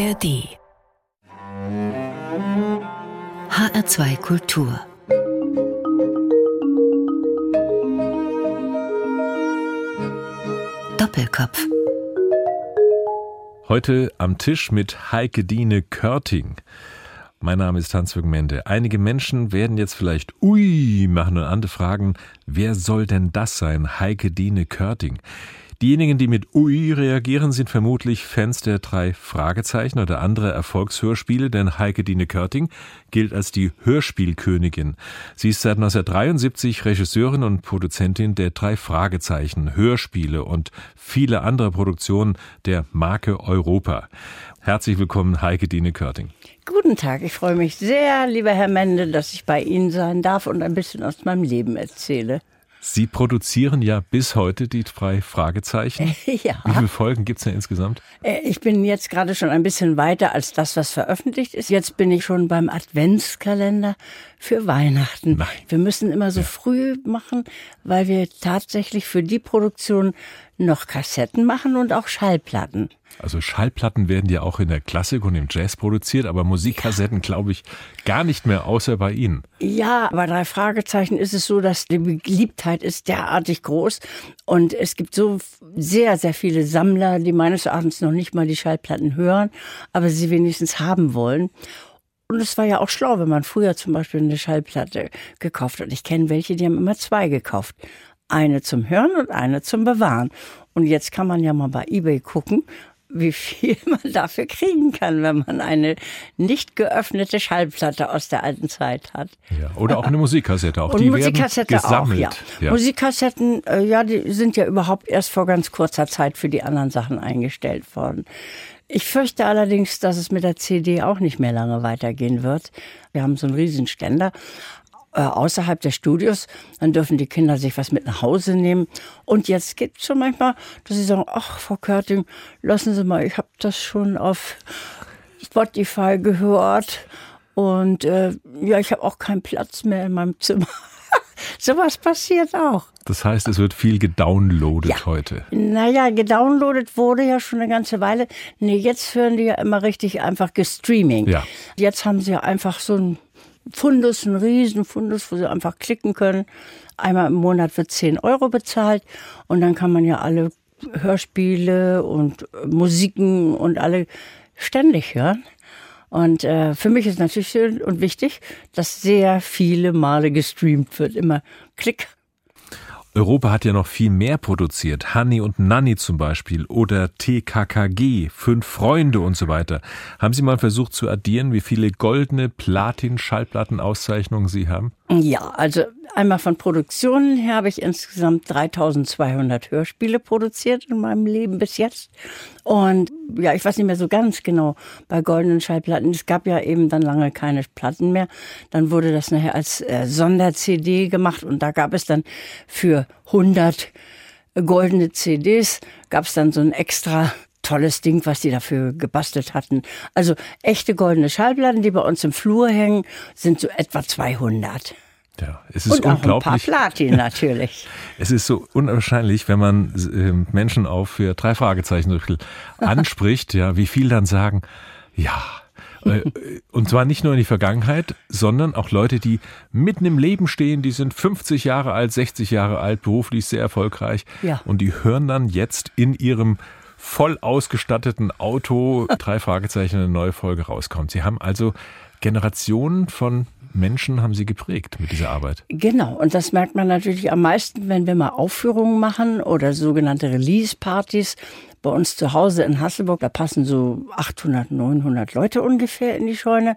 ARD HR2 Kultur Doppelkopf Heute am Tisch mit Heike Diene Körting. Mein Name ist Hans-Jürgen Mende. Einige Menschen werden jetzt vielleicht Ui machen und andere fragen, wer soll denn das sein? Heike Diene Körting. Diejenigen, die mit Ui reagieren, sind vermutlich Fans der drei Fragezeichen oder andere Erfolgshörspiele, denn Heike Dine Körting gilt als die Hörspielkönigin. Sie ist seit 1973 Regisseurin und Produzentin der drei Fragezeichen, Hörspiele und viele andere Produktionen der Marke Europa. Herzlich willkommen, Heike Dine Körting. Guten Tag, ich freue mich sehr, lieber Herr Mende, dass ich bei Ihnen sein darf und ein bisschen aus meinem Leben erzähle. Sie produzieren ja bis heute die drei Fragezeichen. Ja. Wie viele Folgen gibt es denn insgesamt? Äh, Ich bin jetzt gerade schon ein bisschen weiter als das, was veröffentlicht ist. Jetzt bin ich schon beim Adventskalender für Weihnachten. Nein. Wir müssen immer so früh machen, weil wir tatsächlich für die Produktion noch Kassetten machen und auch Schallplatten. Also Schallplatten werden ja auch in der Klassik und im Jazz produziert, aber Musikkassetten glaube ich gar nicht mehr, außer bei Ihnen. Ja, bei drei Fragezeichen ist es so, dass die Beliebtheit ist derartig groß und es gibt so sehr, sehr viele Sammler, die meines Erachtens noch nicht mal die Schallplatten hören, aber sie wenigstens haben wollen. Und es war ja auch schlau, wenn man früher zum Beispiel eine Schallplatte gekauft hat. Ich kenne welche, die haben immer zwei gekauft. Eine zum Hören und eine zum Bewahren. Und jetzt kann man ja mal bei eBay gucken, wie viel man dafür kriegen kann, wenn man eine nicht geöffnete Schallplatte aus der alten Zeit hat. Ja, oder auch eine Musikkassette. Auch Und die Musikkassette werden gesammelt. auch, ja. Musikkassetten, äh, ja, die sind ja überhaupt erst vor ganz kurzer Zeit für die anderen Sachen eingestellt worden. Ich fürchte allerdings, dass es mit der CD auch nicht mehr lange weitergehen wird. Wir haben so einen Riesenständer äh, außerhalb des Studios, dann dürfen die Kinder sich was mit nach Hause nehmen. Und jetzt gibt es schon manchmal, dass sie sagen, ach, Frau Körting, lassen Sie mal, ich habe das schon auf Spotify gehört. Und äh, ja, ich habe auch keinen Platz mehr in meinem Zimmer. Sowas passiert auch. Das heißt, es wird viel gedownloadet Ja. heute. Naja, gedownloadet wurde ja schon eine ganze Weile. Nee, jetzt hören die ja immer richtig einfach gestreaming. Ja. Jetzt haben sie ja einfach so ein Fundus, ein Riesenfundus, wo sie einfach klicken können. Einmal im Monat wird 10 Euro bezahlt und dann kann man ja alle Hörspiele und äh, Musiken und alle ständig hören. Und äh, für mich ist natürlich schön und wichtig, dass sehr viele Male gestreamt wird. Immer Klick, Europa hat ja noch viel mehr produziert. Hanni und Nanni zum Beispiel oder TKKG, Fünf Freunde und so weiter. Haben Sie mal versucht zu addieren, wie viele goldene Platin-Schallplatten-Auszeichnungen Sie haben? Ja, also einmal von Produktionen her habe ich insgesamt 3200 Hörspiele produziert in meinem Leben bis jetzt. Und ja, ich weiß nicht mehr so ganz genau bei goldenen Schallplatten. Es gab ja eben dann lange keine Platten mehr. Dann wurde das nachher als äh, Sonder-CD gemacht und da gab es dann für 100 goldene CDs gab es dann so ein extra tolles Ding, was die dafür gebastelt hatten. Also echte goldene Schallplatten, die bei uns im Flur hängen, sind so etwa 200. Ja, es ist Und auch ein paar unglaublich. Platin natürlich. Es ist so unwahrscheinlich, wenn man äh, Menschen auf für drei Fragezeichen anspricht, ja, wie viel dann sagen, ja. Äh, Und zwar nicht nur in die Vergangenheit, sondern auch Leute, die mitten im Leben stehen, die sind 50 Jahre alt, 60 Jahre alt, beruflich sehr erfolgreich. Ja. Und die hören dann jetzt in ihrem voll ausgestatteten Auto drei Fragezeichen eine neue Folge rauskommt. Sie haben also Generationen von Menschen haben sie geprägt mit dieser Arbeit. Genau, und das merkt man natürlich am meisten, wenn wir mal Aufführungen machen oder sogenannte Release-Partys. Bei uns zu Hause in Hasselburg, da passen so 800, 900 Leute ungefähr in die Scheune.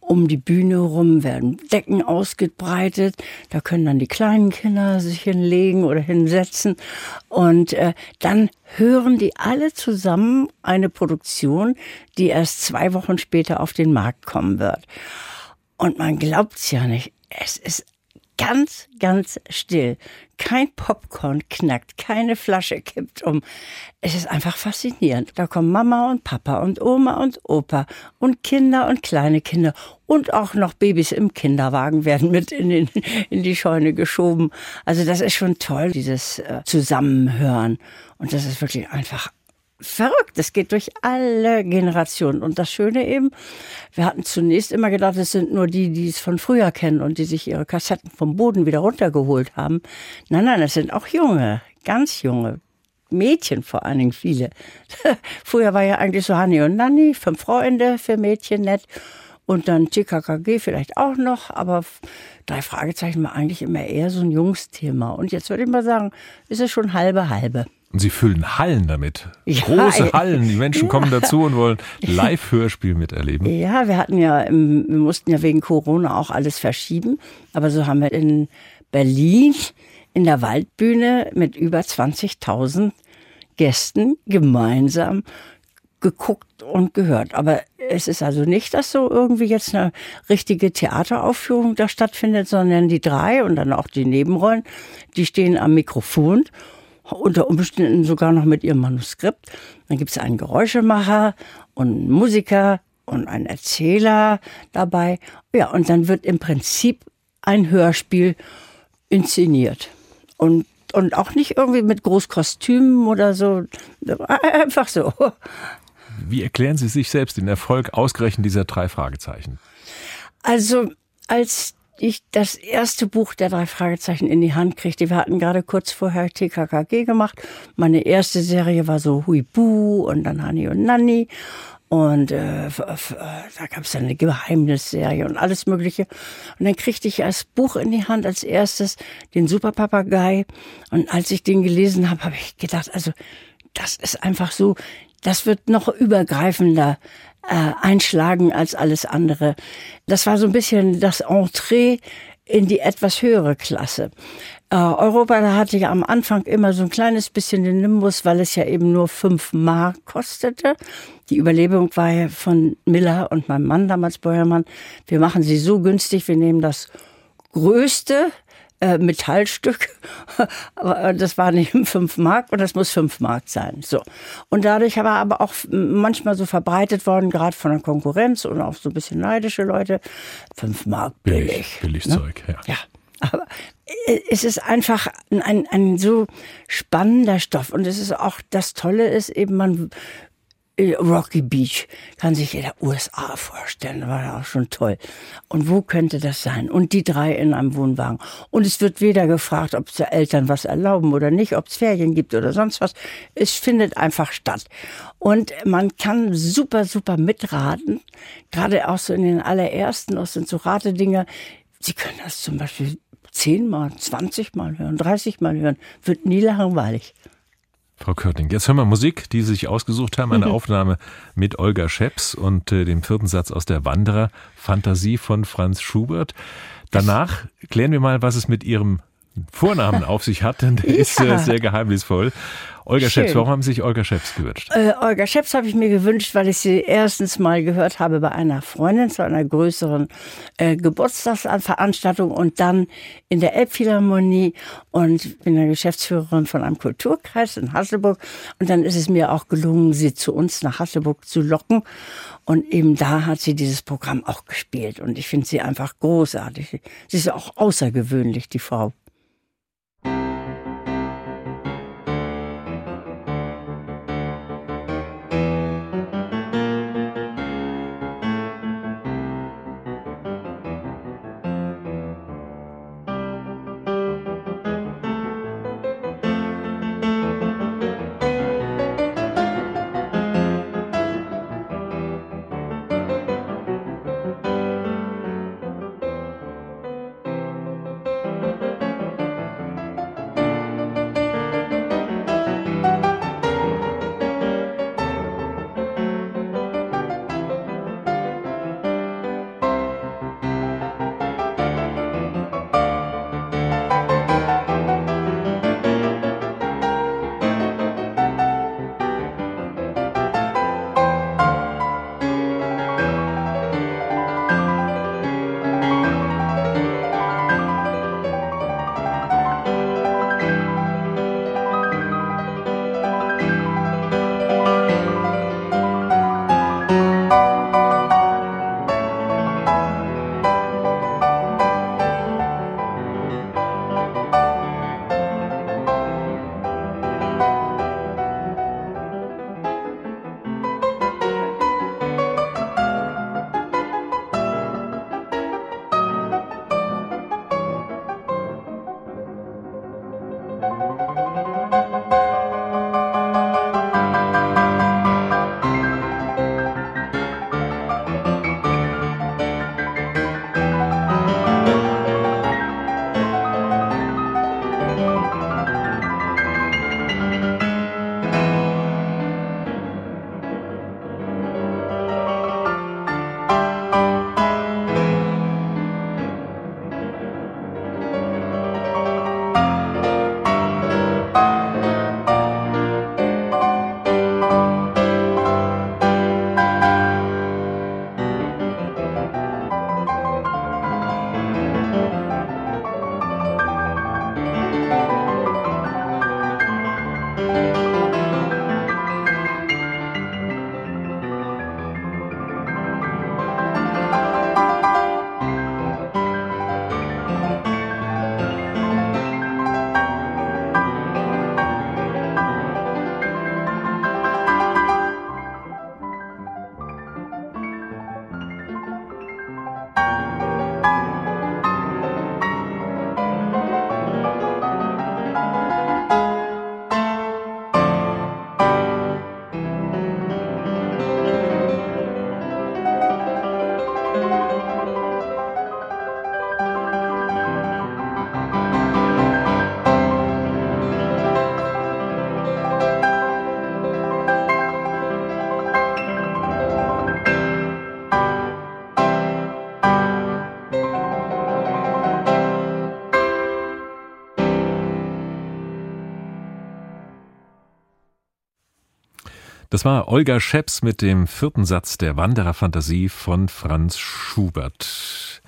Um die Bühne rum werden Decken ausgebreitet. Da können dann die kleinen Kinder sich hinlegen oder hinsetzen. Und äh, dann hören die alle zusammen eine Produktion, die erst zwei Wochen später auf den Markt kommen wird. Und man glaubt's ja nicht. Es ist ganz, ganz still. Kein Popcorn knackt, keine Flasche kippt um. Es ist einfach faszinierend. Da kommen Mama und Papa und Oma und Opa und Kinder und kleine Kinder und auch noch Babys im Kinderwagen werden mit in, den, in die Scheune geschoben. Also das ist schon toll, dieses äh, Zusammenhören. Und das ist wirklich einfach verrückt. Das geht durch alle Generationen. Und das Schöne eben, wir hatten zunächst immer gedacht, es sind nur die, die es von früher kennen und die sich ihre Kassetten vom Boden wieder runtergeholt haben. Nein, nein, es sind auch junge, ganz junge. Mädchen vor allen Dingen viele. Früher war ja eigentlich so Hanni und Nanni, fünf Freunde für Mädchen nett. Und dann TKKG vielleicht auch noch, aber drei Fragezeichen war eigentlich immer eher so ein Jungsthema. Und jetzt würde ich mal sagen, ist es schon halbe halbe. Und Sie füllen Hallen damit. Ja, Große Hallen. Die Menschen ja. kommen dazu und wollen Live-Hörspiel miterleben. Ja, wir hatten ja, wir mussten ja wegen Corona auch alles verschieben. Aber so haben wir in Berlin in der Waldbühne mit über 20.000 Gästen gemeinsam geguckt und gehört. Aber es ist also nicht, dass so irgendwie jetzt eine richtige Theateraufführung da stattfindet, sondern die drei und dann auch die Nebenrollen, die stehen am Mikrofon, unter Umständen sogar noch mit ihrem Manuskript. Dann gibt es einen Geräuschemacher und einen Musiker und einen Erzähler dabei. Ja, und dann wird im Prinzip ein Hörspiel inszeniert. Und, und auch nicht irgendwie mit Großkostümen oder so. Einfach so. Wie erklären Sie sich selbst den Erfolg ausgerechnet dieser drei Fragezeichen? Also, als ich das erste Buch der drei Fragezeichen in die Hand kriegte, wir hatten gerade kurz vorher TKKG gemacht. Meine erste Serie war so Huibu und dann Hani und Nanni. Und äh, f- da gab es eine Geheimnisserie und alles Mögliche. Und dann kriegte ich als Buch in die Hand als erstes den Superpapagei. Und als ich den gelesen habe, habe ich gedacht, also das ist einfach so, das wird noch übergreifender äh, einschlagen als alles andere. Das war so ein bisschen das Entree in die etwas höhere Klasse. Äh, Europa da hatte ja am Anfang immer so ein kleines bisschen den Nimbus, weil es ja eben nur fünf Mark kostete. Die Überlebung war ja von Miller und meinem Mann damals Beuermann. Wir machen sie so günstig, wir nehmen das größte äh, Metallstück, aber äh, das war nicht fünf Mark und das muss fünf Mark sein. So und dadurch war aber auch manchmal so verbreitet worden, gerade von der Konkurrenz und auch so ein bisschen neidische Leute, fünf Mark billig, Billig ne? Zeug, ja. Ja, aber äh, es ist einfach ein, ein, ein so spannender Stoff und es ist auch das Tolle ist eben man Rocky Beach kann sich jeder USA vorstellen, war auch schon toll. Und wo könnte das sein? Und die drei in einem Wohnwagen. Und es wird weder gefragt, ob die Eltern was erlauben oder nicht, ob es Ferien gibt oder sonst was. Es findet einfach statt. Und man kann super, super mitraten. Gerade auch so in den allerersten, das sind so Ratedinger. Sie können das zum Beispiel zehnmal, zwanzigmal hören, dreißigmal hören. Wird nie langweilig. Frau Körting, jetzt hören wir Musik, die Sie sich ausgesucht haben, eine Aufnahme mit Olga Scheps und äh, dem vierten Satz aus der Wanderer, Fantasie von Franz Schubert. Danach klären wir mal, was es mit Ihrem Vornamen auf sich hat, denn der ist äh, Ja. sehr geheimnisvoll. Olga Schön. Scheps, warum haben Sie sich Olga Scheps gewünscht? Äh, Olga Scheps habe ich mir gewünscht, weil ich sie erstens mal gehört habe bei einer Freundin zu einer größeren äh, Geburtstagsveranstaltung und dann in der Elbphilharmonie und bin ja Geschäftsführerin von einem Kulturkreis in Hasselburg und dann ist es mir auch gelungen, sie zu uns nach Hasselburg zu locken und eben da hat sie dieses Programm auch gespielt und ich finde sie einfach großartig. Sie ist auch außergewöhnlich, die Frau. Das war Olga Scheps mit dem vierten Satz der Wandererfantasie von Franz Schubert.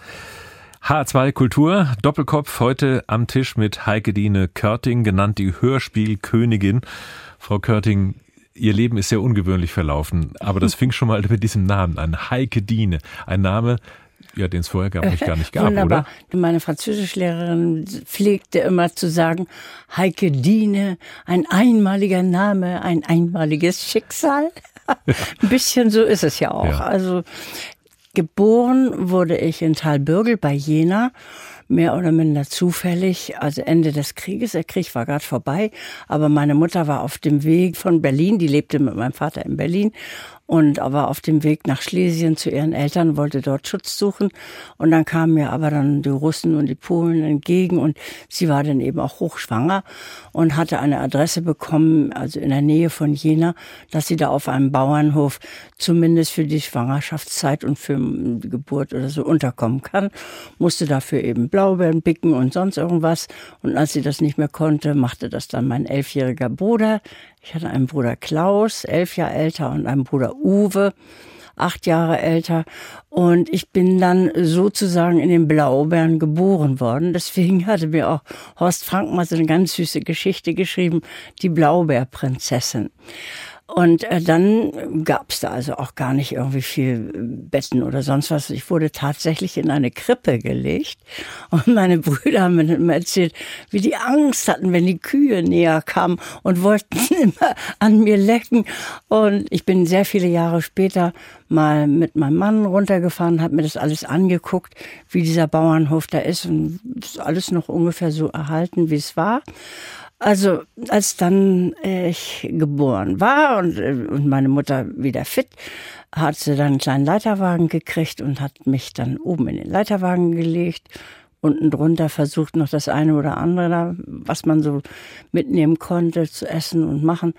H2 Kultur, Doppelkopf, heute am Tisch mit Heike Diene Körting, genannt die Hörspielkönigin. Frau Körting, Ihr Leben ist sehr ungewöhnlich verlaufen, aber das fing schon mal mit diesem Namen an. Heike Diene. Ein Name, ja, den es vorher gar nicht, gar nicht gab, Wunderbar. oder? Meine Französischlehrerin pflegte immer zu sagen, Heike Diene, ein einmaliger Name, ein einmaliges Schicksal. Ein bisschen so ist es ja auch. Ja. Also geboren wurde ich in Talbürgel bei Jena mehr oder minder zufällig, also Ende des Krieges. Der Krieg war gerade vorbei, aber meine Mutter war auf dem Weg von Berlin, die lebte mit meinem Vater in Berlin und war auf dem Weg nach Schlesien zu ihren Eltern, wollte dort Schutz suchen. Und dann kamen mir aber dann die Russen und die Polen entgegen und sie war dann eben auch hochschwanger und hatte eine Adresse bekommen, also in der Nähe von Jena, dass sie da auf einem Bauernhof zumindest für die Schwangerschaftszeit und für die Geburt oder so unterkommen kann. Musste dafür eben Blaubeeren picken und sonst irgendwas. Und als sie das nicht mehr konnte, machte das dann mein elfjähriger Bruder. Ich hatte einen Bruder Klaus, elf Jahre älter, und einen Bruder Uwe, acht Jahre älter. Und ich bin dann sozusagen in den Blaubeeren geboren worden. Deswegen hatte mir auch Horst Frank mal so eine ganz süße Geschichte geschrieben, die Blaubeerprinzessin. Und äh, dann gab es da also auch gar nicht irgendwie viel Betten oder sonst was. Ich wurde tatsächlich in eine Krippe gelegt. Und meine Brüder haben mir erzählt, wie die Angst hatten, wenn die Kühe näher kamen und wollten immer an mir lecken. Und ich bin sehr viele Jahre später mal mit meinem Mann runtergefahren, habe mir das alles angeguckt, wie dieser Bauernhof da ist. Und ist alles noch ungefähr so erhalten, wie es war. Also als dann äh, ich geboren war und, äh, und meine Mutter wieder fit, hat sie dann einen kleinen Leiterwagen gekriegt und hat mich dann oben in den Leiterwagen gelegt. Unten drunter versucht noch das eine oder andere, da, was man so mitnehmen konnte, zu essen und machen.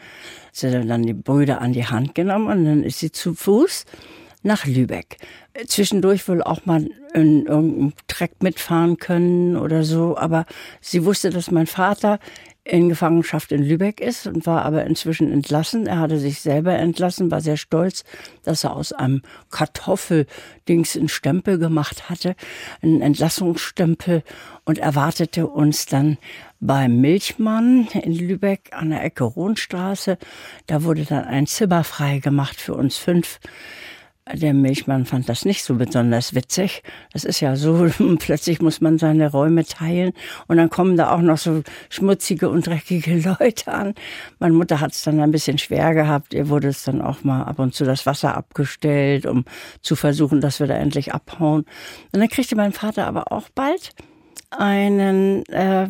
Sie hat dann die Brüder an die Hand genommen und dann ist sie zu Fuß nach Lübeck. Zwischendurch wohl auch mal in irgendeinem Treck mitfahren können oder so, aber sie wusste, dass mein Vater in Gefangenschaft in Lübeck ist und war aber inzwischen entlassen. Er hatte sich selber entlassen, war sehr stolz, dass er aus einem Kartoffeldings einen Stempel gemacht hatte, einen Entlassungsstempel und erwartete uns dann beim Milchmann in Lübeck an der Ecke Rohnstraße. Da wurde dann ein Zimmer frei gemacht für uns fünf. Der Milchmann fand das nicht so besonders witzig. Das ist ja so, plötzlich muss man seine Räume teilen und dann kommen da auch noch so schmutzige und dreckige Leute an. Meine Mutter hat es dann ein bisschen schwer gehabt. Ihr wurde es dann auch mal ab und zu das Wasser abgestellt, um zu versuchen, dass wir da endlich abhauen. Und dann kriegte mein Vater aber auch bald einen äh,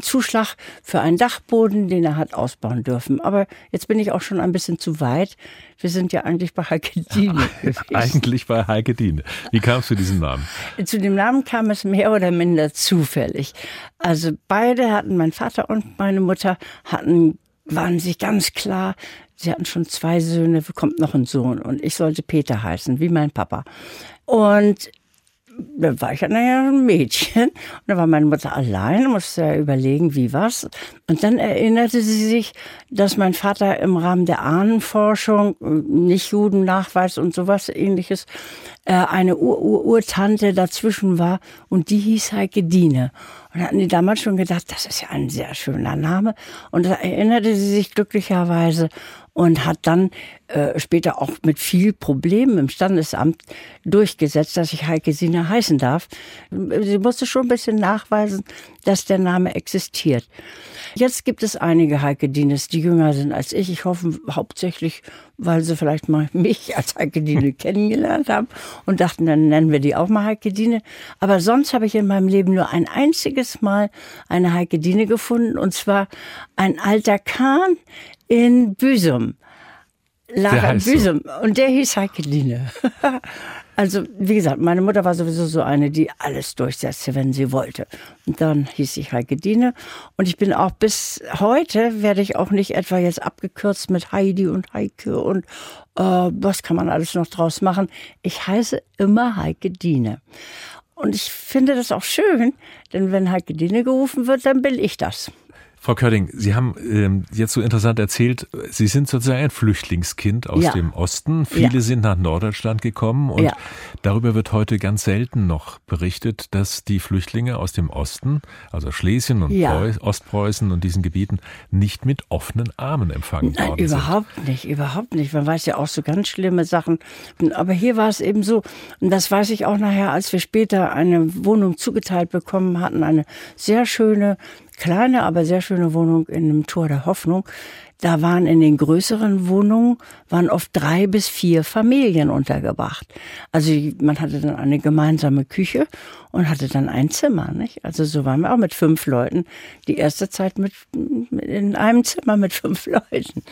Zuschlag für einen Dachboden, den er hat ausbauen dürfen. Aber jetzt bin ich auch schon ein bisschen zu weit. Wir sind ja eigentlich bei Heike Diene. eigentlich bei Heike Diene. Wie kam es zu diesem Namen? Zu dem Namen kam es mehr oder minder zufällig. Also beide hatten, mein Vater und meine Mutter hatten, waren sich ganz klar, sie hatten schon zwei Söhne, kommt noch ein Sohn und ich sollte Peter heißen, wie mein Papa. Und da war ich ja naja ein Mädchen. Und da war meine Mutter allein, musste ja überlegen, wie was. Und dann erinnerte sie sich, dass mein Vater im Rahmen der Ahnenforschung, nicht Judennachweis und sowas ähnliches, äh, eine Ur-Ur-Urtante dazwischen war und die hieß Heike Diene. Und hatten die damals schon gedacht, das ist ja ein sehr schöner Name. Und da erinnerte sie sich glücklicherweise und hat dann äh, später auch mit viel Problemen im Standesamt durchgesetzt, dass ich Heike Sina heißen darf. Sie musste schon ein bisschen nachweisen, dass der Name existiert. Jetzt gibt es einige Heike Dienes, die jünger sind als ich. Ich hoffe hauptsächlich, weil sie vielleicht mal mich als Heike Diene kennengelernt haben und dachten, dann nennen wir die auch mal Heike Diene. Aber sonst habe ich in meinem Leben nur ein einziges Mal eine Heike Diene gefunden und zwar ein alter Kahn in Büsum. Lara Büsum. So. Und der hieß Heike Diene. Also, wie gesagt, meine Mutter war sowieso so eine, die alles durchsetzte, wenn sie wollte. Und dann hieß ich Heike Diene. Und ich bin auch bis heute, werde ich auch nicht etwa jetzt abgekürzt mit Heidi und Heike und äh, was kann man alles noch draus machen. Ich heiße immer Heike Diene. Und ich finde das auch schön, denn wenn Heike Diene gerufen wird, dann bin ich das. Frau Körding, Sie haben ähm, jetzt so interessant erzählt, Sie sind sozusagen ein Flüchtlingskind aus Ja. dem Osten. Viele Ja. sind nach Norddeutschland gekommen und Ja. darüber wird heute ganz selten noch berichtet, dass die Flüchtlinge aus dem Osten, also Schlesien und Ja. Preu Ostpreußen und diesen Gebieten, nicht mit offenen Armen empfangen Nein, worden sind. überhaupt nicht, überhaupt nicht. Man weiß ja auch so ganz schlimme Sachen. Aber hier war es eben so, und das weiß ich auch nachher, als wir später eine Wohnung zugeteilt bekommen hatten, eine sehr schöne, kleine, aber sehr schöne Wohnung in einem Tor der Hoffnung. Da waren in den größeren Wohnungen waren oft drei bis vier Familien untergebracht. Also man hatte dann eine gemeinsame Küche und hatte dann ein Zimmer, nicht? Also so waren wir auch mit fünf Leuten. Die erste Zeit mit, in einem Zimmer mit fünf Leuten.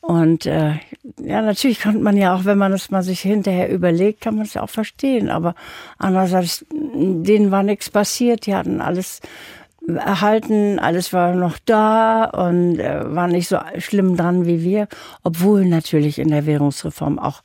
Und äh, ja, natürlich konnte man ja auch, wenn man das mal sich hinterher überlegt, kann man es ja auch verstehen. Aber andererseits, denen war nichts passiert. Die hatten alles erhalten, alles war noch da und äh, war nicht so schlimm dran wie wir, obwohl natürlich in der Währungsreform auch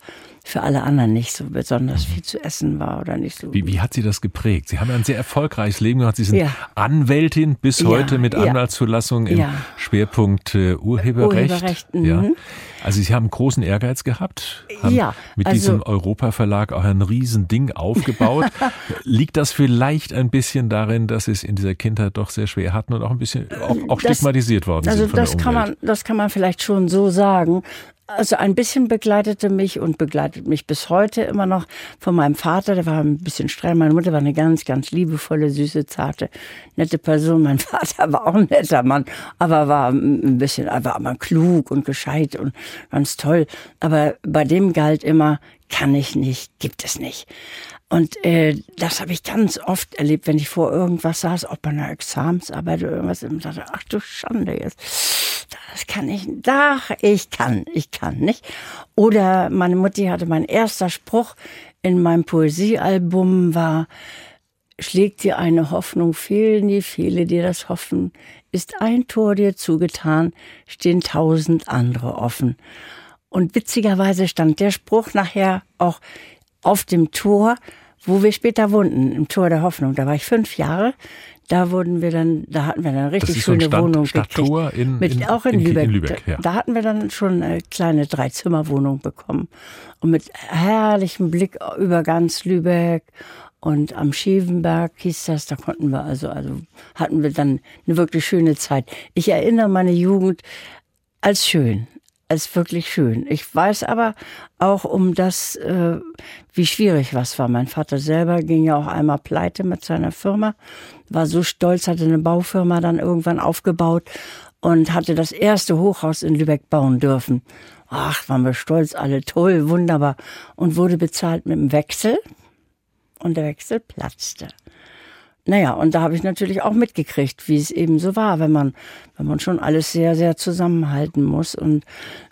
für alle anderen nicht so besonders viel zu essen war oder nicht so. Wie, wie hat Sie das geprägt? Sie haben ja ein sehr erfolgreiches Leben gehabt. Sie sind Ja. Anwältin bis Ja, heute mit. Anwaltszulassung im. Schwerpunkt äh, Urheberrecht. Urheberrecht, ja. mhm. Also Sie haben großen Ehrgeiz gehabt, haben Ja, mit also- diesem Europa-Verlag auch ein Riesending aufgebaut. Liegt das vielleicht ein bisschen darin, dass Sie es in dieser Kindheit doch sehr schwer hatten und auch ein bisschen auch, auch Das- stigmatisiert worden Also sind von das kann man, das kann man vielleicht schon so sagen. Also ein bisschen begleitete mich und begleitet mich bis heute immer noch von meinem Vater, der war ein bisschen streng. Meine Mutter war eine ganz, ganz liebevolle, süße, zarte, nette Person. Mein Vater war auch ein netter Mann, aber war ein bisschen, war aber klug und gescheit und ganz toll. Aber bei dem galt immer, kann ich nicht, gibt es nicht. Und äh, das habe ich ganz oft erlebt, wenn ich vor irgendwas saß, ob bei einer Examensarbeit oder irgendwas, und dachte, ach du Schande jetzt, das kann ich, ach, ich kann, ich kann nicht. Oder meine Mutti hatte mein erster Spruch in meinem Poesiealbum war, schlägt dir eine Hoffnung, fehlen die viele, die das hoffen, ist ein Tor dir zugetan, stehen tausend andere offen. Und witzigerweise stand der Spruch nachher auch auf dem Tor, wo wir später wohnten, im Tor der Hoffnung. Da war ich fünf Jahre. Da wurden wir dann, da hatten wir dann eine richtig ist so schöne Stadt- Wohnung Stadttor gekriegt. in- Mit, in- auch in, in- in Lübeck. Lübeck, ja. Da hatten wir dann schon eine kleine Dreizimmerwohnung bekommen. Und mit herrlichem Blick über ganz Lübeck. Und am Schievenberg hieß das, da konnten wir also, also hatten wir dann eine wirklich schöne Zeit. Ich erinnere meine Jugend als schön, als wirklich schön. Ich weiß aber auch um das, äh, wie schwierig was war. Mein Vater selber ging ja auch einmal pleite mit seiner Firma, war so stolz, hatte eine Baufirma dann irgendwann aufgebaut und hatte das erste Hochhaus in Lübeck bauen dürfen. Ach, waren wir stolz, alle toll, wunderbar. Und wurde bezahlt mit dem Wechsel. Und der Wechsel platzte. Naja, und da habe ich natürlich auch mitgekriegt, wie es eben so war, wenn man, wenn man schon alles sehr, sehr zusammenhalten muss. Und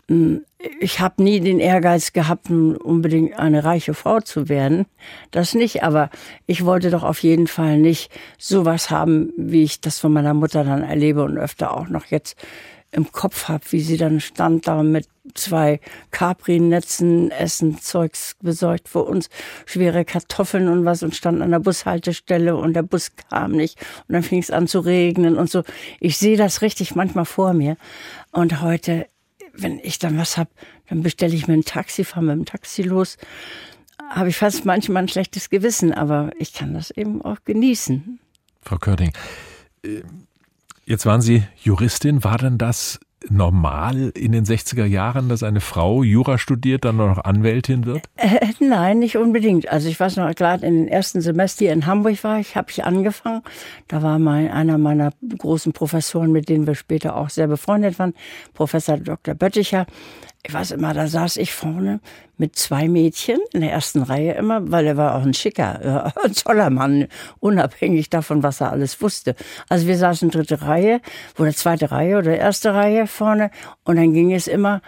mh, ich habe nie den Ehrgeiz gehabt, unbedingt eine reiche Frau zu werden. Das nicht, aber ich wollte doch auf jeden Fall nicht sowas haben, wie ich das von meiner Mutter dann erlebe und öfter auch noch jetzt im Kopf habe, wie sie dann stand da mit zwei Capri-Netzen, Essen, Zeugs besorgt für uns, schwere Kartoffeln und was und stand an der Bushaltestelle und der Bus kam nicht und dann fing es an zu regnen und so. Ich sehe das richtig manchmal vor mir und heute, wenn ich dann was hab, dann bestelle ich mir ein Taxi, fahre mit dem Taxi los, habe ich fast manchmal ein schlechtes Gewissen, aber ich kann das eben auch genießen. Frau Körting, äh, jetzt waren Sie Juristin. War denn das normal in den 60er Jahren, dass eine Frau Jura studiert, dann noch Anwältin wird? Äh, nein, nicht unbedingt. Also ich weiß noch, gerade in den ersten Semester in Hamburg war ich, habe ich angefangen. Da war mein, einer meiner großen Professoren, mit denen wir später auch sehr befreundet waren, Professor Dr. Bötticher. Ich weiß immer, da saß ich vorne mit zwei Mädchen in der ersten Reihe immer, weil er war auch ein schicker, ein toller Mann, unabhängig davon, was er alles wusste. Also wir saßen dritte Reihe oder zweite Reihe oder erste Reihe vorne und dann ging es immer,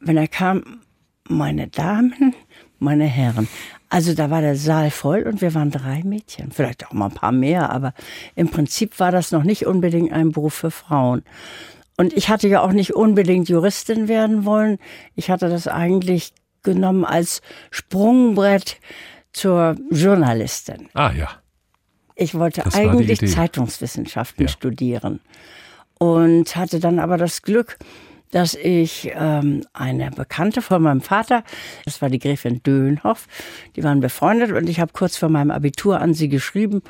wenn er kam, meine Damen, meine Herren. Also da war der Saal voll und wir waren drei Mädchen, vielleicht auch mal ein paar mehr, aber im Prinzip war das noch nicht unbedingt ein Beruf für Frauen. Und ich hatte ja auch nicht unbedingt Juristin werden wollen. Ich hatte das eigentlich genommen als Sprungbrett zur Journalistin. Ah ja. Ich wollte Das eigentlich. Zeitungswissenschaften Ja. studieren. und hatte dann aber das Glück, dass ich ähm, eine Bekannte von meinem Vater, das war die Gräfin Dönhoff, die waren befreundet und ich habe kurz vor meinem Abitur an sie geschrieben,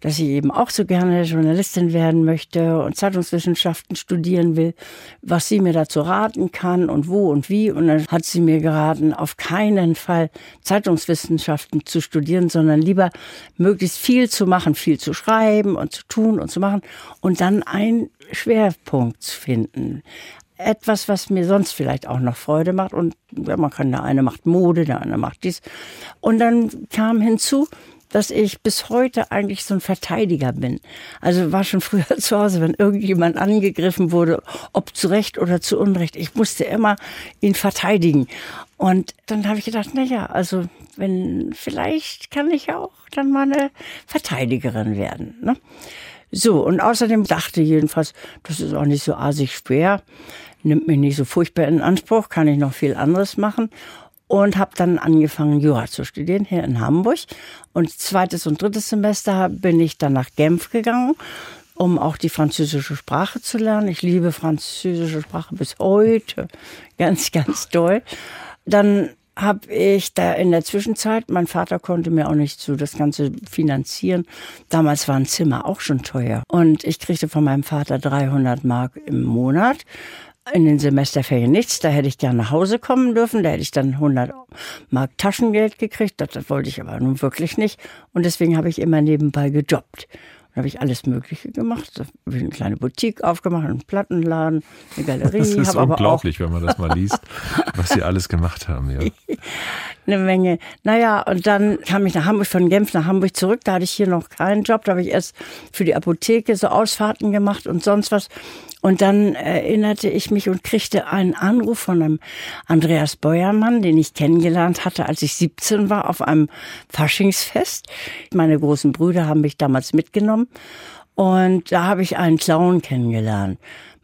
dass ich eben auch so gerne Journalistin werden möchte und Zeitungswissenschaften studieren will, was sie mir dazu raten kann und wo und wie. Und dann hat sie mir geraten, auf keinen Fall Zeitungswissenschaften zu studieren, sondern lieber möglichst viel zu machen, viel zu schreiben und zu tun und zu machen und dann einen Schwerpunkt zu finden etwas, was mir sonst vielleicht auch noch Freude macht. Und ja, man kann, der eine macht Mode, der andere macht dies. Und dann kam hinzu, dass ich bis heute eigentlich so ein Verteidiger bin. Also war schon früher zu Hause, wenn irgendjemand angegriffen wurde, ob zu Recht oder zu Unrecht, ich musste immer ihn verteidigen. Und dann habe ich gedacht, na ja, also wenn vielleicht kann ich auch dann mal eine Verteidigerin werden. Ne? So, und außerdem dachte jedenfalls, das ist auch nicht so asig schwer nimmt mich nicht so furchtbar in Anspruch, kann ich noch viel anderes machen und habe dann angefangen, Jura zu studieren hier in Hamburg. Und zweites und drittes Semester bin ich dann nach Genf gegangen, um auch die französische Sprache zu lernen. Ich liebe französische Sprache bis heute, ganz, ganz toll. Dann habe ich da in der Zwischenzeit, mein Vater konnte mir auch nicht so das Ganze finanzieren. Damals war ein Zimmer auch schon teuer. Und ich kriegte von meinem Vater 300 Mark im Monat in den Semesterferien nichts. Da hätte ich gerne nach Hause kommen dürfen. Da hätte ich dann 100 Mark Taschengeld gekriegt. Das, das wollte ich aber nun wirklich nicht. Und deswegen habe ich immer nebenbei gejobbt. Da habe ich alles Mögliche gemacht. Da habe ich eine kleine Boutique aufgemacht, einen Plattenladen, eine Galerie. Das ist unglaublich, wenn man das mal liest, was sie alles gemacht haben. Ja. eine Menge. Naja, und dann kam ich nach Hamburg, von Genf nach Hamburg zurück. Da hatte ich hier noch keinen Job. Da habe ich erst für die Apotheke so Ausfahrten gemacht und sonst was. Und dann erinnerte ich mich und kriegte einen Anruf von einem Andreas Beuermann, den ich kennengelernt hatte, als ich 17 war, auf einem Faschingsfest. Meine großen Brüder haben mich damals mitgenommen. Und da habe ich einen Clown kennengelernt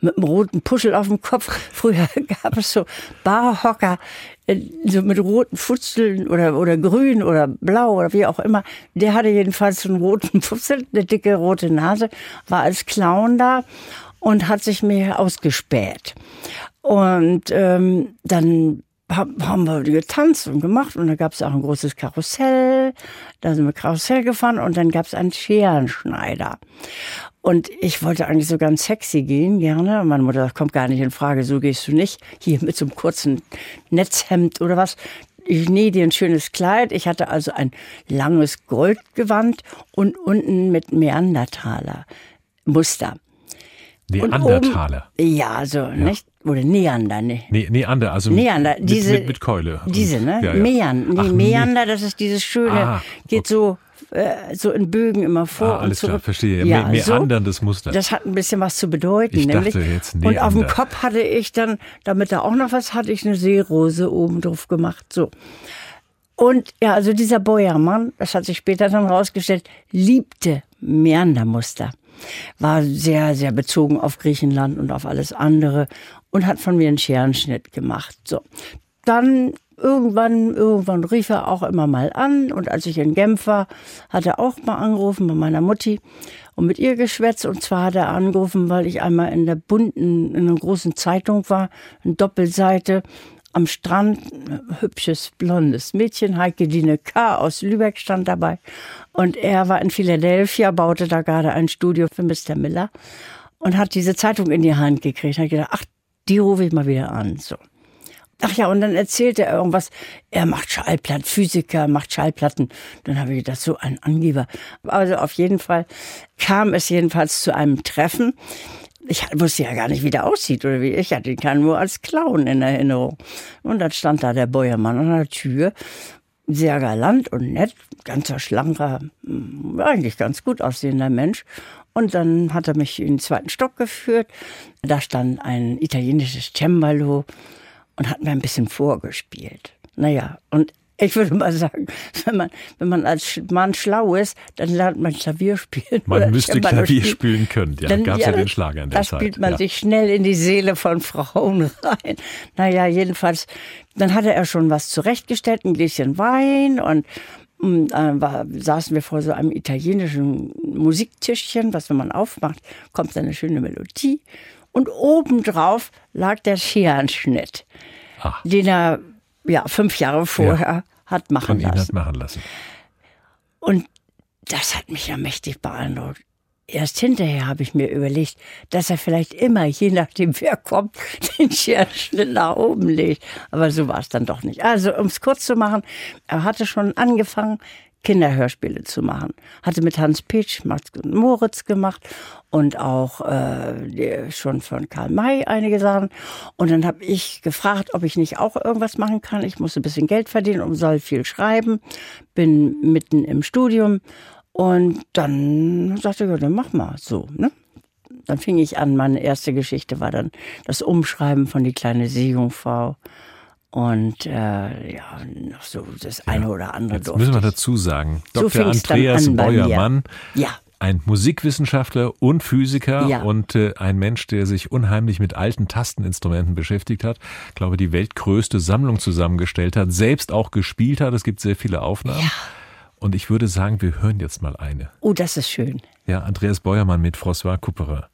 mit einem roten Puschel auf dem Kopf. Früher gab es so Barhocker, äh, so mit roten Futzeln oder, oder grün oder blau oder wie auch immer. Der hatte jedenfalls einen roten Futzel, eine dicke rote Nase, war als Clown da und hat sich mir ausgespäht. Und ähm, dann haben wir getanzt und gemacht und da gab es auch ein großes Karussell. Da sind wir Karussell gefahren und dann gab es einen Scherenschneider. Und ich wollte eigentlich so ganz sexy gehen, gerne. Meine Mutter sagt, kommt gar nicht in Frage, so gehst du nicht. Hier mit so einem kurzen Netzhemd oder was. Ich nähe dir ein schönes Kleid. Ich hatte also ein langes Goldgewand und unten mit Meandertaler Muster. Neandertaler. Oben, ja, so, ja. nicht? Oder Neander, ne? Ne, Neander, also Neander, mit, diese, mit, mit Keule. Diese, ne? Ja, ja. Mean, nee, Ach, Meander, das ist dieses schöne, ah, geht okay. so äh, so in Bögen immer vor ah, alles und zurück. Klar, verstehe. Ja, Me meanderndes so, Muster. Das hat ein bisschen was zu bedeuten. Ich nämlich. dachte jetzt Und auf dem Kopf hatte ich dann, damit da auch noch was hatte, ich eine Seerose oben drauf gemacht. So. Und ja, also dieser Bäuermann, das hat sich später dann rausgestellt, liebte Meandermuster war sehr, sehr bezogen auf Griechenland und auf alles andere und hat von mir einen Scherenschnitt gemacht. So. Dann irgendwann, irgendwann rief er auch immer mal an und als ich in Genf war, hat er auch mal angerufen bei meiner Mutti und mit ihr geschwätzt und zwar hat er angerufen, weil ich einmal in der bunten, in einer großen Zeitung war, eine Doppelseite am Strand, hübsches, blondes Mädchen, Heike Dine K. aus Lübeck stand dabei. Und er war in Philadelphia, baute da gerade ein Studio für Mr. Miller und hat diese Zeitung in die Hand gekriegt. Hat gedacht, ach, die rufe ich mal wieder an. So. Ach ja, und dann erzählte er irgendwas. Er macht Schallplatten, Physiker, macht Schallplatten. Dann habe ich gedacht, so ein Angeber. Also auf jeden Fall kam es jedenfalls zu einem Treffen ich wusste ja gar nicht, wie der aussieht oder wie. Ich hatte ihn kann nur als Clown in Erinnerung. Und dann stand da der Bäuermann an der Tür. Sehr galant und nett, ganzer schlanker, hm, eigentlich ganz gut aussehender Mensch. Und dann hat er mich in den zweiten Stock geführt. Da stand ein italienisches Cembalo und hat mir ein bisschen vorgespielt. Naja, und ich würde mal sagen, wenn man, wenn man als Mann schlau ist, dann lernt man Klavier spielen. Man müsste Klavier spielen, spielen können, ja. Gab es ja, ja, den Schlager in der da Zeit. Da spielt man ja. sich schnell in die Seele von Frauen rein. Naja, jedenfalls, dann hatte er schon was zurechtgestellt, ein Gläschen Wein und und dann war, saßen wir vor so einem italienischen Musiktischchen, was wenn man aufmacht, kommt eine schöne Melodie. Und obendrauf lag der Scherenschnitt, Ah. den er ja, fünf Jahre vorher hat machen lassen. hat machen lassen. Und das hat mich ja mächtig beeindruckt. Erst hinterher habe ich mir überlegt, dass er vielleicht immer, je nachdem wer kommt, den Scherenschnitt nach oben legt. Aber so war es dann doch nicht. Also, um es kurz zu machen, er hatte schon angefangen, Kinderhörspiele zu machen. Hatte mit Hans Pitsch, Max und Moritz gemacht und auch äh, schon von Karl May einige Sachen. Und dann habe ich gefragt, ob ich nicht auch irgendwas machen kann. Ich musste ein bisschen Geld verdienen und soll viel schreiben. Bin mitten im Studium. Und dann sagte ich, ja, dann mach mal so. Ne? Dann fing ich an, meine erste Geschichte war dann das Umschreiben von Die kleine Seejungfrau. Und äh, ja, noch so das eine oder andere Jetzt müssen wir dazu sagen, So Dr. dann Andreas an. Beuermann, Ja. ein Musikwissenschaftler und Physiker Ja. und äh, ein Mensch, der sich unheimlich mit alten Tasteninstrumenten beschäftigt hat. Ich glaube, die weltgrößte Sammlung zusammengestellt hat, selbst auch gespielt hat. Es gibt sehr viele Aufnahmen. Ja. Und ich würde sagen, wir hören jetzt mal eine. Oh, das ist schön. Ja, Andreas Beuermann mit François Couperin.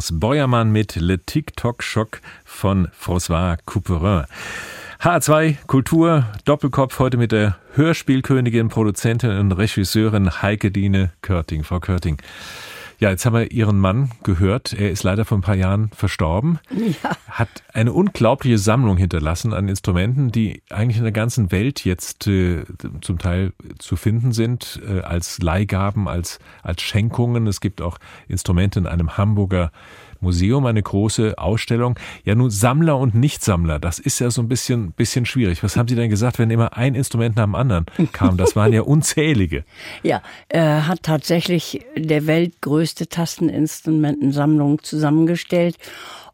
Andreas Beuermann mit Le TikTok-Schock von François Couperin. H2 Kultur Doppelkopf heute mit der Hörspielkönigin, Produzentin und Regisseurin Heike Dine Körting. Frau Körting. Ja, jetzt haben wir Ihren Mann gehört. Er ist leider vor ein paar Jahren verstorben. Ja. Hat eine unglaubliche Sammlung hinterlassen an Instrumenten, die eigentlich in der ganzen Welt jetzt äh, zum Teil zu finden sind, äh, als Leihgaben, als, als Schenkungen. Es gibt auch Instrumente in einem Hamburger Museum, eine große Ausstellung. Ja, nun Sammler und Nichtsammler, das ist ja so ein bisschen, bisschen schwierig. Was haben Sie denn gesagt, wenn immer ein Instrument nach dem anderen kam? Das waren ja unzählige. Ja, er hat tatsächlich der weltgrößte Tasteninstrumentensammlung zusammengestellt.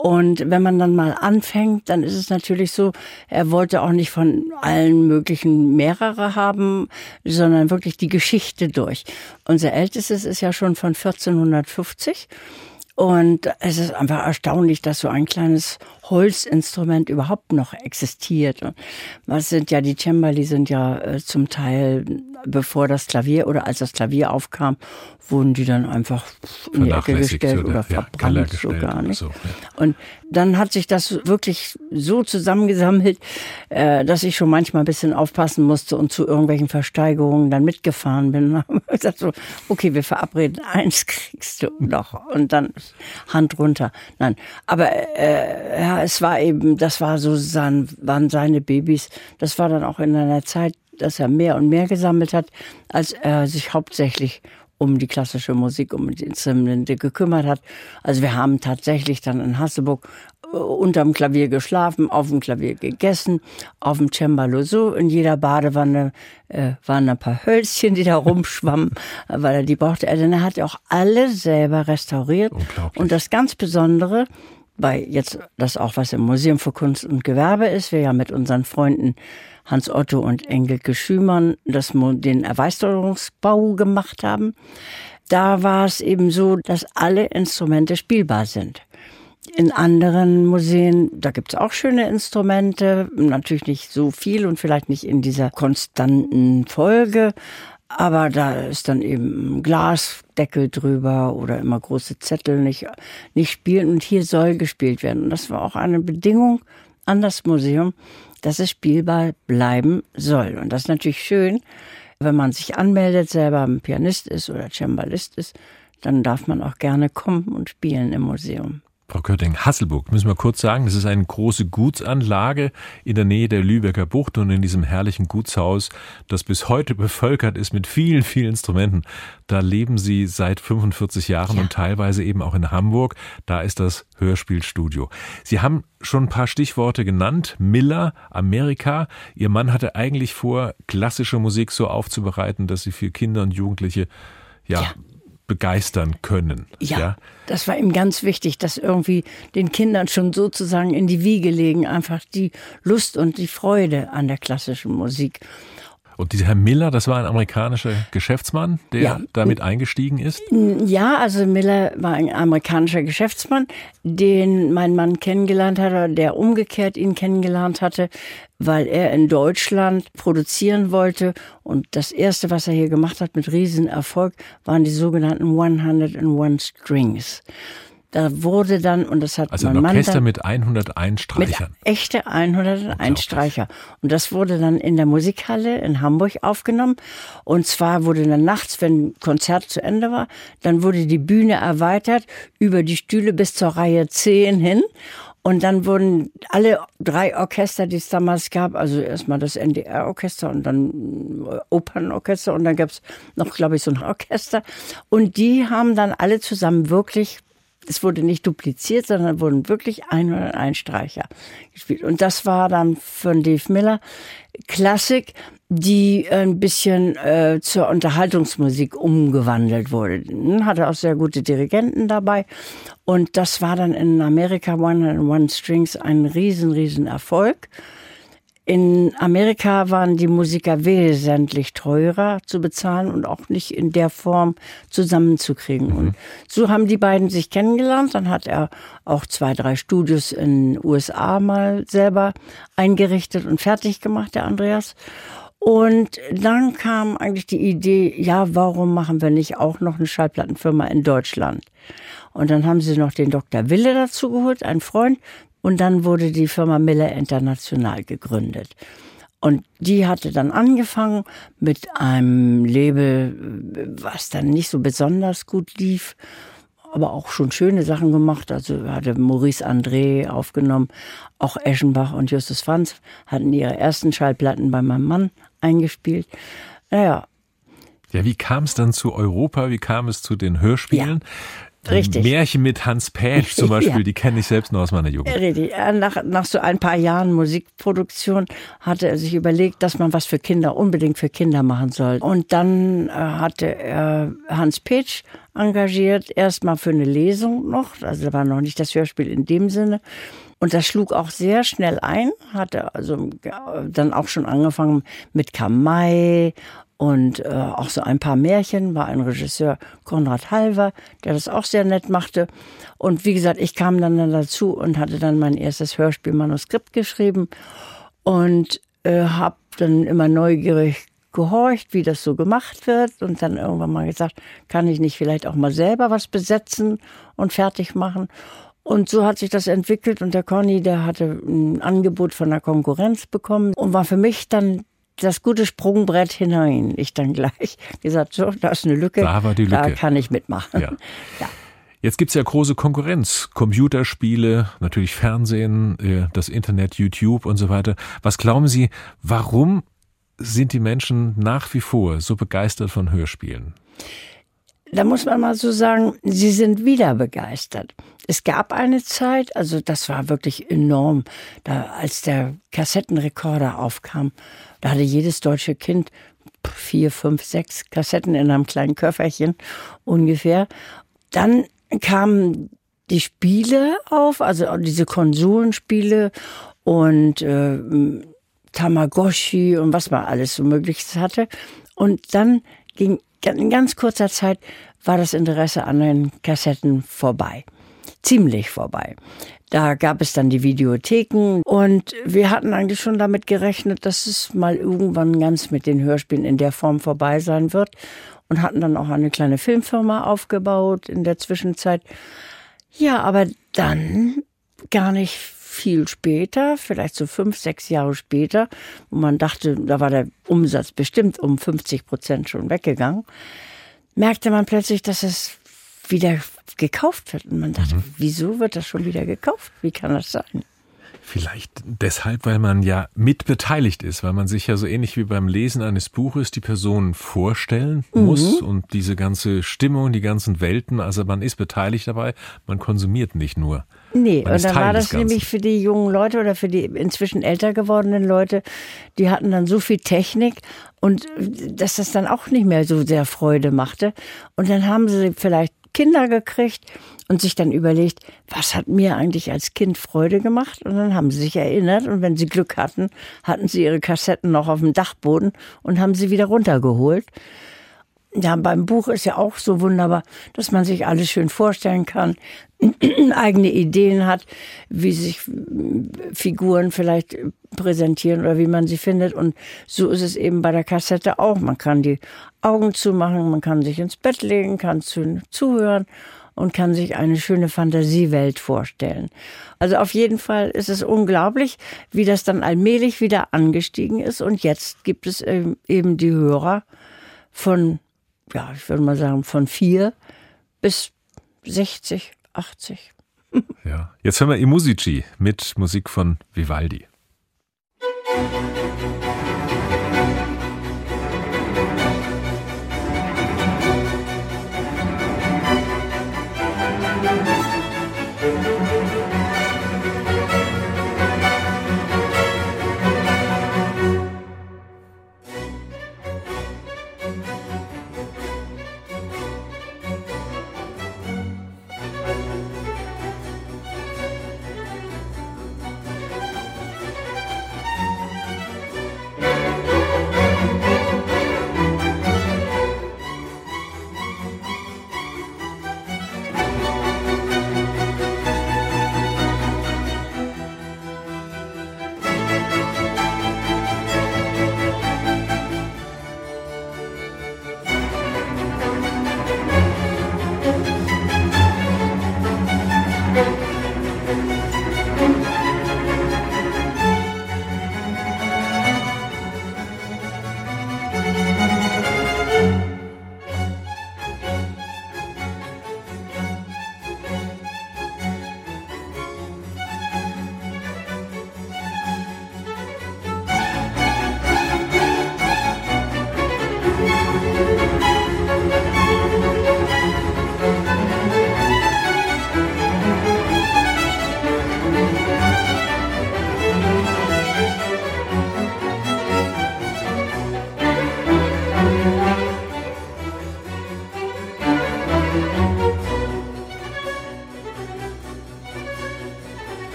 Und wenn man dann mal anfängt, dann ist es natürlich so, er wollte auch nicht von allen möglichen mehrere haben, sondern wirklich die Geschichte durch. Unser ältestes ist ja schon von 1450. Und es ist einfach erstaunlich, dass so ein kleines Holzinstrument überhaupt noch existiert. Und Was sind ja, die Cembali sind ja äh, zum Teil bevor das Klavier oder als das Klavier aufkam, wurden die dann einfach in die Ecke gestellt oder, oder verbrannt sogar. Nicht? So, ja. Und dann hat sich das wirklich so zusammengesammelt, äh, dass ich schon manchmal ein bisschen aufpassen musste und zu irgendwelchen Versteigerungen dann mitgefahren bin. ich gesagt so, okay, wir verabreden, eins kriegst du noch und dann Hand runter. Nein, aber äh, ja, es war eben, das war so sein, waren seine Babys. Das war dann auch in einer Zeit, dass er mehr und mehr gesammelt hat, als er sich hauptsächlich um die klassische Musik, um die Instrumente gekümmert hat. Also wir haben tatsächlich dann in Hasseburg äh, unterm Klavier geschlafen, auf dem Klavier gegessen, auf dem Cembalo so. In jeder Badewanne äh, waren ein paar Hölzchen, die da rumschwammen, weil er die brauchte. Denn er hat auch alle selber restauriert. Und das ganz Besondere, weil jetzt das auch was im Museum für Kunst und Gewerbe ist, wir ja mit unseren Freunden Hans Otto und Engelke Schümann das, den Erweiterungsbau gemacht haben. Da war es eben so, dass alle Instrumente spielbar sind. In anderen Museen, da gibt es auch schöne Instrumente, natürlich nicht so viel und vielleicht nicht in dieser konstanten Folge, aber da ist dann eben ein Glasdeckel drüber oder immer große Zettel nicht, nicht spielen und hier soll gespielt werden. Und das war auch eine Bedingung an das Museum, dass es spielbar bleiben soll. Und das ist natürlich schön, wenn man sich anmeldet, selber ein Pianist ist oder Cembalist ist, dann darf man auch gerne kommen und spielen im Museum. Frau Körting, Hasselburg, müssen wir kurz sagen, das ist eine große Gutsanlage in der Nähe der Lübecker Bucht und in diesem herrlichen Gutshaus, das bis heute bevölkert ist mit vielen, vielen Instrumenten. Da leben Sie seit 45 Jahren ja. und teilweise eben auch in Hamburg. Da ist das Hörspielstudio. Sie haben schon ein paar Stichworte genannt. Miller, Amerika. Ihr Mann hatte eigentlich vor, klassische Musik so aufzubereiten, dass sie für Kinder und Jugendliche ja, ja begeistern können. Ja, ja, das war ihm ganz wichtig, dass irgendwie den Kindern schon sozusagen in die Wiege legen, einfach die Lust und die Freude an der klassischen Musik. Und dieser Herr Miller, das war ein amerikanischer Geschäftsmann, der ja. damit eingestiegen ist? Ja, also Miller war ein amerikanischer Geschäftsmann, den mein Mann kennengelernt hatte, der umgekehrt ihn kennengelernt hatte, weil er in Deutschland produzieren wollte. Und das erste, was er hier gemacht hat mit Riesenerfolg, waren die sogenannten 101 Strings. Da wurde dann, und das hat also mein ein Mann Orchester dann, mit 101 Streichern. Mit echte 101 Streicher. Und das wurde dann in der Musikhalle in Hamburg aufgenommen. Und zwar wurde dann nachts, wenn ein Konzert zu Ende war, dann wurde die Bühne erweitert über die Stühle bis zur Reihe 10 hin. Und dann wurden alle drei Orchester, die es damals gab, also erstmal das NDR-Orchester und dann Opernorchester und dann gab es noch, glaube ich, so ein Orchester. Und die haben dann alle zusammen wirklich es wurde nicht dupliziert, sondern wurden wirklich 101 Streicher gespielt. Und das war dann von Dave Miller Klassik, die ein bisschen äh, zur Unterhaltungsmusik umgewandelt wurde. Hm, hatte auch sehr gute Dirigenten dabei. Und das war dann in Amerika 101 Strings ein riesen, riesen Erfolg. In Amerika waren die Musiker wesentlich teurer zu bezahlen und auch nicht in der Form zusammenzukriegen. Mhm. Und so haben die beiden sich kennengelernt. Dann hat er auch zwei, drei Studios in den USA mal selber eingerichtet und fertig gemacht, der Andreas. Und dann kam eigentlich die Idee, ja, warum machen wir nicht auch noch eine Schallplattenfirma in Deutschland? Und dann haben sie noch den Dr. Wille dazu geholt, ein Freund, und dann wurde die Firma Miller International gegründet. Und die hatte dann angefangen mit einem Label, was dann nicht so besonders gut lief, aber auch schon schöne Sachen gemacht. Also hatte Maurice André aufgenommen, auch Eschenbach und Justus Franz hatten ihre ersten Schallplatten bei meinem Mann eingespielt. Naja. Ja, wie kam es dann zu Europa? Wie kam es zu den Hörspielen? Ja. Richtig. Märchen mit Hans Päsch zum Beispiel, ja. die kenne ich selbst noch aus meiner Jugend. Richtig. Nach, nach so ein paar Jahren Musikproduktion hatte er sich überlegt, dass man was für Kinder, unbedingt für Kinder machen soll. Und dann äh, hatte er Hans Petsch engagiert, erstmal für eine Lesung noch, also da war noch nicht das Hörspiel in dem Sinne. Und das schlug auch sehr schnell ein, hatte also dann auch schon angefangen mit Kamai und äh, auch so ein paar Märchen war ein Regisseur Konrad Halver, der das auch sehr nett machte. Und wie gesagt, ich kam dann, dann dazu und hatte dann mein erstes Hörspielmanuskript geschrieben und äh, habe dann immer neugierig gehorcht, wie das so gemacht wird und dann irgendwann mal gesagt, kann ich nicht vielleicht auch mal selber was besetzen und fertig machen. Und so hat sich das entwickelt und der Conny, der hatte ein Angebot von der Konkurrenz bekommen und war für mich dann das gute Sprungbrett hinein. Ich dann gleich gesagt, so, da ist eine Lücke, da, war die Lücke. da kann ich mitmachen. Ja. ja. Jetzt gibt's ja große Konkurrenz, Computerspiele, natürlich Fernsehen, äh, das Internet, YouTube und so weiter. Was glauben Sie, warum sind die Menschen nach wie vor so begeistert von Hörspielen? Da muss man mal so sagen, sie sind wieder begeistert. Es gab eine Zeit, also das war wirklich enorm, da als der Kassettenrekorder aufkam, da hatte jedes deutsche Kind vier, fünf, sechs Kassetten in einem kleinen Köfferchen ungefähr. Dann kamen die Spiele auf, also diese Konsolenspiele und äh, Tamagotchi und was man alles so mögliches hatte. Und dann ging in ganz kurzer Zeit war das Interesse an den Kassetten vorbei. Ziemlich vorbei. Da gab es dann die Videotheken und wir hatten eigentlich schon damit gerechnet, dass es mal irgendwann ganz mit den Hörspielen in der Form vorbei sein wird und hatten dann auch eine kleine Filmfirma aufgebaut in der Zwischenzeit. Ja, aber dann gar nicht viel später, vielleicht so fünf, sechs Jahre später, wo man dachte, da war der Umsatz bestimmt um 50 Prozent schon weggegangen, merkte man plötzlich, dass es wieder gekauft wird. Und man dachte, mhm. wieso wird das schon wieder gekauft? Wie kann das sein? Vielleicht deshalb, weil man ja mitbeteiligt ist, weil man sich ja so ähnlich wie beim Lesen eines Buches die Person vorstellen mhm. muss und diese ganze Stimmung, die ganzen Welten, also man ist beteiligt dabei, man konsumiert nicht nur. Nee, und dann war das nämlich für die jungen Leute oder für die inzwischen älter gewordenen Leute, die hatten dann so viel Technik und dass das dann auch nicht mehr so sehr Freude machte. Und dann haben sie vielleicht Kinder gekriegt und sich dann überlegt, was hat mir eigentlich als Kind Freude gemacht? Und dann haben sie sich erinnert und wenn sie Glück hatten, hatten sie ihre Kassetten noch auf dem Dachboden und haben sie wieder runtergeholt. Ja, beim Buch ist ja auch so wunderbar, dass man sich alles schön vorstellen kann, eigene Ideen hat, wie sich Figuren vielleicht präsentieren oder wie man sie findet. Und so ist es eben bei der Kassette auch. Man kann die Augen zumachen, man kann sich ins Bett legen, kann zu, zuhören und kann sich eine schöne Fantasiewelt vorstellen. Also auf jeden Fall ist es unglaublich, wie das dann allmählich wieder angestiegen ist. Und jetzt gibt es eben die Hörer von ja, ich würde mal sagen, von vier bis 60, 80. Ja, jetzt hören wir Imusici mit Musik von Vivaldi. Musik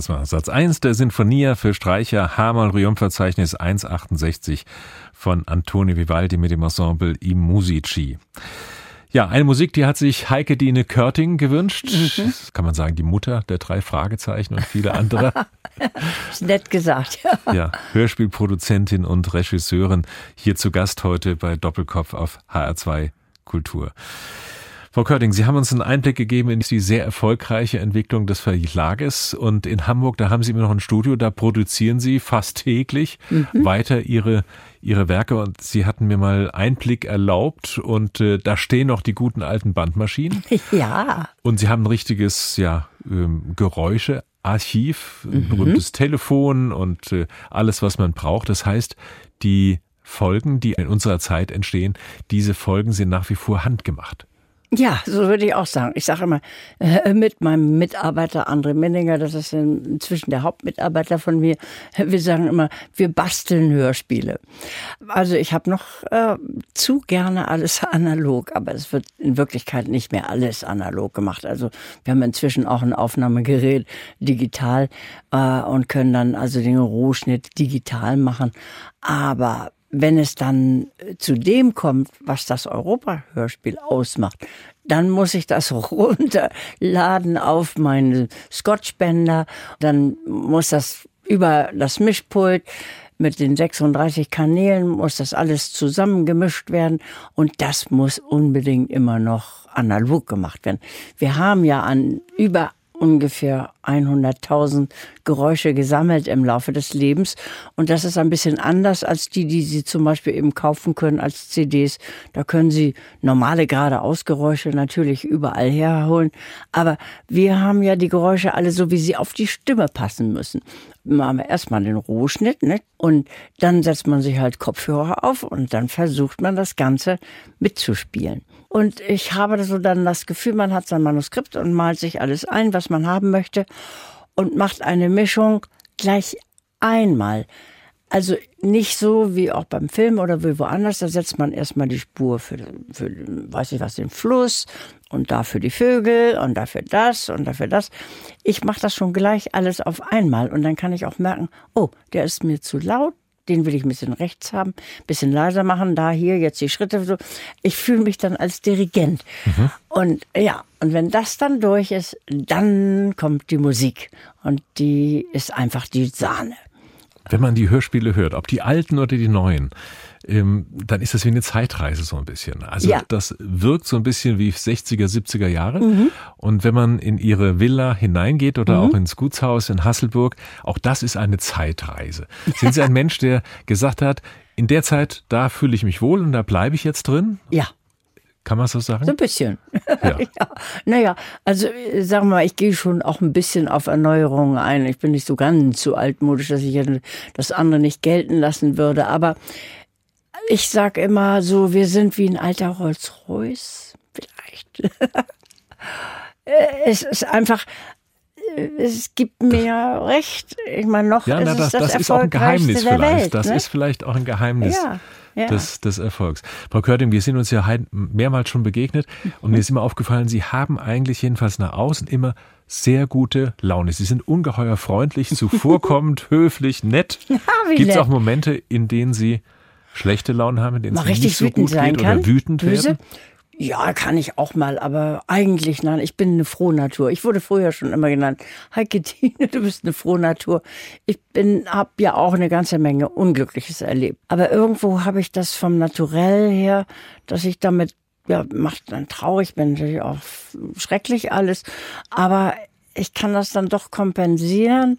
Satz 1 der Sinfonia für Streicher H-Moll-Riom-Verzeichnis 168 von Antonio Vivaldi mit dem Ensemble I Musici. Ja, eine Musik, die hat sich Heike Dine Körting gewünscht. Mhm. Das kann man sagen, die Mutter der drei Fragezeichen und viele andere. nett gesagt. Ja, Hörspielproduzentin und Regisseurin hier zu Gast heute bei Doppelkopf auf HR2 Kultur. Frau Körting, Sie haben uns einen Einblick gegeben in die sehr erfolgreiche Entwicklung des Verlages und in Hamburg, da haben Sie immer noch ein Studio, da produzieren Sie fast täglich mhm. weiter Ihre, Ihre Werke und Sie hatten mir mal Einblick erlaubt und äh, da stehen noch die guten alten Bandmaschinen. Ja. Und Sie haben ein richtiges, ja, ähm, Geräuschearchiv, ein mhm. berühmtes Telefon und äh, alles, was man braucht. Das heißt, die Folgen, die in unserer Zeit entstehen, diese Folgen sind nach wie vor handgemacht. Ja, so würde ich auch sagen. Ich sage immer, äh, mit meinem Mitarbeiter André Menninger, das ist inzwischen der Hauptmitarbeiter von mir, wir sagen immer, wir basteln Hörspiele. Also ich habe noch äh, zu gerne alles analog, aber es wird in Wirklichkeit nicht mehr alles analog gemacht. Also wir haben inzwischen auch ein Aufnahmegerät digital äh, und können dann also den Rohschnitt digital machen. Aber wenn es dann äh, zu dem kommt, was das Europa-Hörspiel ausmacht, dann muss ich das runterladen auf meine Scotchbänder. Dann muss das über das Mischpult mit den 36 Kanälen muss das alles zusammengemischt werden und das muss unbedingt immer noch analog gemacht werden. Wir haben ja an über ungefähr 100.000 Geräusche gesammelt im Laufe des Lebens. Und das ist ein bisschen anders als die, die Sie zum Beispiel eben kaufen können als CDs. Da können Sie normale geradeausgeräusche natürlich überall herholen. Aber wir haben ja die Geräusche alle so, wie sie auf die Stimme passen müssen. Machen wir erstmal den Rohschnitt, ne? Und dann setzt man sich halt Kopfhörer auf und dann versucht man das Ganze mitzuspielen. Und ich habe so dann das Gefühl, man hat sein Manuskript und malt sich alles ein, was man haben möchte und macht eine Mischung gleich einmal. Also nicht so wie auch beim Film oder wie woanders, da setzt man erstmal die Spur für, für weiß ich was, den Fluss und dafür die Vögel und dafür das und dafür das. Ich mache das schon gleich alles auf einmal und dann kann ich auch merken, oh, der ist mir zu laut, den will ich ein bisschen rechts haben, ein bisschen leiser machen, da hier jetzt die Schritte so. Ich fühle mich dann als Dirigent. Mhm. Und ja, und wenn das dann durch ist, dann kommt die Musik und die ist einfach die Sahne. Wenn man die Hörspiele hört, ob die alten oder die neuen, ähm, dann ist das wie eine Zeitreise so ein bisschen. Also ja. das wirkt so ein bisschen wie 60er, 70er Jahre. Mhm. Und wenn man in ihre Villa hineingeht oder mhm. auch ins Gutshaus in Hasselburg, auch das ist eine Zeitreise. Sind Sie ein Mensch, der gesagt hat, in der Zeit, da fühle ich mich wohl und da bleibe ich jetzt drin? Ja. Kann man so sagen? So ein bisschen. Ja. ja. Naja, also sagen wir mal, ich gehe schon auch ein bisschen auf Erneuerungen ein. Ich bin nicht so ganz so altmodisch, dass ich das andere nicht gelten lassen würde. Aber ich sag immer so, wir sind wie ein alter Rolls-Royce. Vielleicht. es ist einfach, es gibt mir recht. Ich meine, noch ja, na, ist das, es das, das ist auch ein Geheimnis vielleicht. Welt, das ne? ist vielleicht auch ein Geheimnis. Ja. Ja. Des, des Erfolgs. Frau Körting, wir sind uns ja mehrmals schon begegnet und mir ist immer aufgefallen, Sie haben eigentlich jedenfalls nach außen immer sehr gute Laune. Sie sind ungeheuer freundlich, zuvorkommend, höflich, nett. Ja, Gibt es auch Momente, in denen Sie schlechte Laune haben, denen es nicht so gut geht kann, oder wütend böse. werden? Ja, kann ich auch mal, aber eigentlich nein, ich bin eine Frohnatur. Ich wurde früher schon immer genannt, Heike Tine, du bist eine Frohnatur. Ich bin, hab ja auch eine ganze Menge Unglückliches erlebt. Aber irgendwo habe ich das vom Naturell her, dass ich damit, ja, macht dann traurig, bin natürlich auch schrecklich alles. Aber ich kann das dann doch kompensieren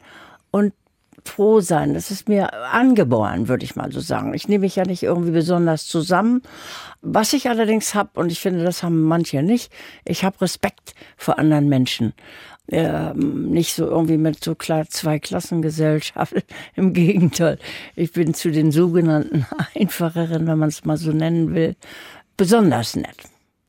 und froh sein. Das ist mir angeboren, würde ich mal so sagen. Ich nehme mich ja nicht irgendwie besonders zusammen. Was ich allerdings habe, und ich finde, das haben manche nicht, ich habe Respekt vor anderen Menschen. Äh, nicht so irgendwie mit so klar zwei Klassengesellschaft. Im Gegenteil, ich bin zu den sogenannten Einfacheren, wenn man es mal so nennen will, besonders nett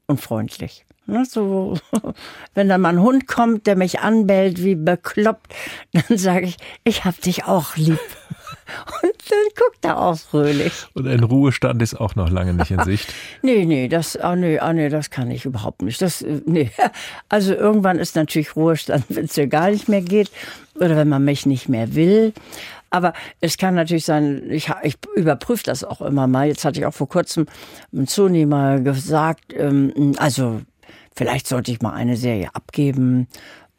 und freundlich. Ne, so, wenn dann mal ein Hund kommt, der mich anbellt wie bekloppt, dann sage ich, ich hab dich auch lieb. Und dann guckt er auch fröhlich. Und ein Ruhestand ist auch noch lange nicht in Sicht. nee, nee, das, ah, nee, ah, nee, das kann ich überhaupt nicht. Das, äh, nee. Also irgendwann ist natürlich Ruhestand, wenn es ja gar nicht mehr geht oder wenn man mich nicht mehr will. Aber es kann natürlich sein, ich, ich überprüfe das auch immer mal. Jetzt hatte ich auch vor kurzem mit Sony mal gesagt, ähm, also vielleicht sollte ich mal eine Serie abgeben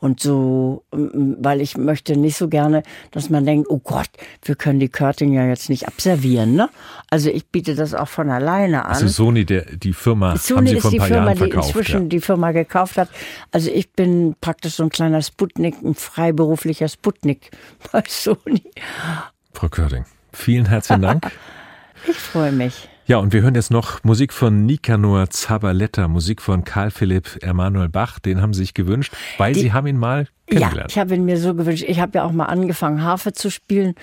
und so, weil ich möchte nicht so gerne, dass man denkt, oh Gott, wir können die Körting ja jetzt nicht abservieren. Ne? Also ich biete das auch von alleine an. Also Sony, der, die Firma, Sony haben Sie vor ein paar Firma, Jahren verkauft. Die inzwischen ja. die Firma gekauft hat. Also ich bin praktisch so ein kleiner Sputnik, ein freiberuflicher Sputnik bei Sony. Frau Körting, vielen herzlichen Dank. ich freue mich. Ja, und wir hören jetzt noch Musik von Nicanor Zabaletta, Musik von Karl Philipp Emanuel Bach. Den haben Sie sich gewünscht, weil Die, Sie haben ihn mal kennengelernt. Ja, ich habe ihn mir so gewünscht. Ich habe ja auch mal angefangen, Harfe zu spielen.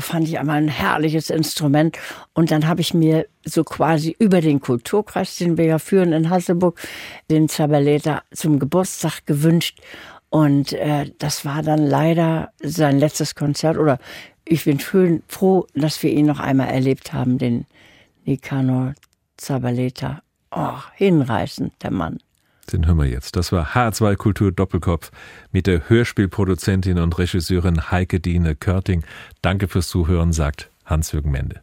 Fand ich einmal ein herrliches Instrument. Und dann habe ich mir so quasi über den Kulturkreis, den wir ja führen in Hasselburg, den Zabaleta zum Geburtstag gewünscht. Und äh, das war dann leider sein letztes Konzert. Oder ich bin schön froh, dass wir ihn noch einmal erlebt haben, den Nicanor Zabaleta. Oh, hinreißend, der Mann. Den hören wir jetzt. Das war H2 Kultur Doppelkopf mit der Hörspielproduzentin und Regisseurin Heike Diene Körting. Danke fürs Zuhören, sagt Hans-Jürgen Mende.